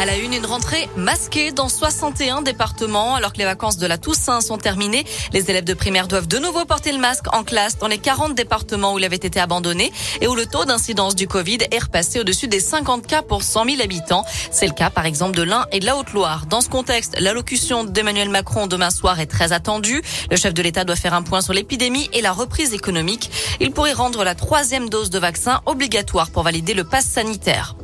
À la une, une rentrée masquée dans 61 départements. Alors que les vacances de la Toussaint sont terminées, les élèves de primaire doivent de nouveau porter le masque en classe dans les 40 départements où il avait été abandonné et où le taux d'incidence du Covid est repassé au-dessus des 50 cas pour 100 000 habitants. C'est le cas, par exemple, de l'Ain et de la Haute-Loire. Dans ce contexte, l'allocution d'Emmanuel Macron demain soir est très attendue. Le chef de l'État doit faire un point sur l'épidémie et la reprise économique. Il pourrait rendre la troisième dose de vaccin obligatoire pour valider le pass sanitaire.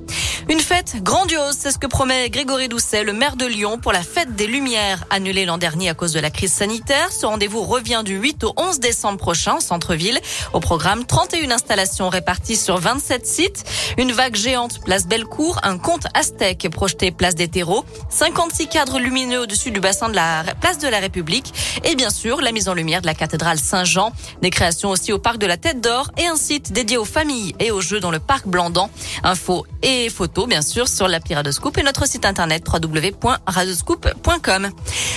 Une fête grandiose, c'est ce que promet Grégory Doucet, le maire de Lyon, pour la fête des Lumières, annulée l'an dernier à cause de la crise sanitaire. Ce rendez-vous revient du 8 au 11 décembre prochain au centre-ville. Au programme, 31 installations réparties sur 27 sites, une vague géante place Bellecour, un conte aztèque projeté place des terreaux, 56 cadres lumineux au-dessus du bassin de la place de la République et bien sûr la mise en lumière de la cathédrale Saint-Jean. Des créations aussi au parc de la Tête d'Or et un site dédié aux familles et aux jeux dans le parc Blandan. Infos et photos bien sûr sur l'appli Radoscoop et notre site internet www.radoscoop.com.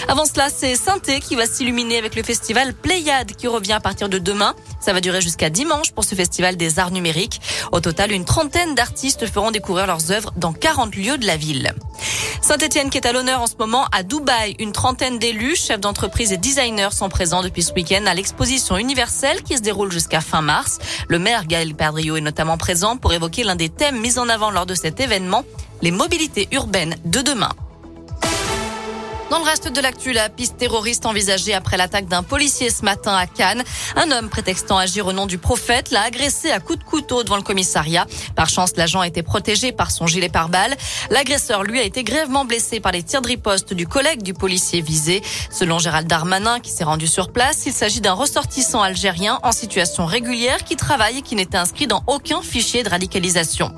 Avant cela, c'est Synthé qui va s'illuminer avec le festival Pléiade qui revient à partir de demain. Ça va durer jusqu'à dimanche pour ce festival des arts numériques. Au total, une trentaine d'artistes feront découvrir leurs œuvres dans 40 lieux de la ville. Saint-Etienne qui est à l'honneur en ce moment à Dubaï. Une trentaine d'élus, chefs d'entreprise et designers sont présents depuis ce week-end à l'exposition universelle qui se déroule jusqu'à fin mars. Le maire Gaël Perdriau est notamment présent pour évoquer l'un des thèmes mis en avant lors de cet événement, les mobilités urbaines de demain. Dans le reste de l'actu, la piste terroriste envisagée après l'attaque d'un policier ce matin à Cannes. Un homme prétextant agir au nom du prophète l'a agressé à coups de couteau devant le commissariat. Par chance, l'agent a été protégé par son gilet pare-balles. L'agresseur, lui, a été grièvement blessé par les tirs de riposte du collègue du policier visé. Selon Gérald Darmanin, qui s'est rendu sur place, il s'agit d'un ressortissant algérien en situation régulière qui travaille et qui n'était inscrit dans aucun fichier de radicalisation.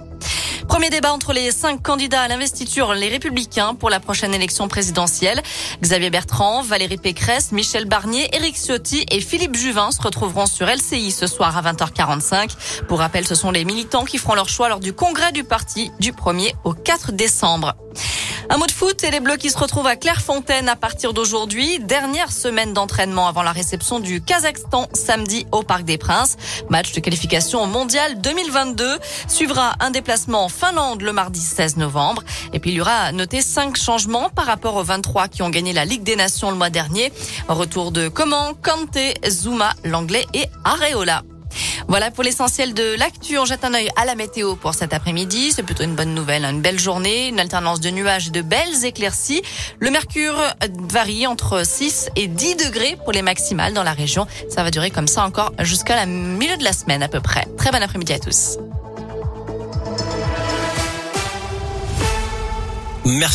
Premier débat entre les cinq candidats à l'investiture, les Républicains, pour la prochaine élection présidentielle. Xavier Bertrand, Valérie Pécresse, Michel Barnier, Éric Ciotti et Philippe Juvin se retrouveront sur LCI ce soir à 20h45. Pour rappel, ce sont les militants qui feront leur choix lors du congrès du parti du 1er au 4 décembre. Un mot de foot et les Bleus qui se retrouvent à Clairefontaine à partir d'aujourd'hui. Dernière semaine d'entraînement avant la réception du Kazakhstan samedi au Parc des Princes. Match de qualification Mondial 2022. Suivra un déplacement en Finlande le mardi 16 novembre. Et puis il y aura noté cinq changements par rapport aux 23 qui ont gagné la Ligue des Nations le mois dernier. Retour de Coman, Kanté, Zuma, Langlais et Areola. Voilà pour l'essentiel de l'actu. On jette un œil à la météo pour cet après-midi. C'est plutôt une bonne nouvelle, hein. une belle journée, une alternance de nuages et de belles éclaircies. Le mercure varie entre 6 et 10 degrés pour les maximales dans la région. Ça va durer comme ça encore jusqu'à la milieu de la semaine à peu près. Très bon après-midi à tous. Merci.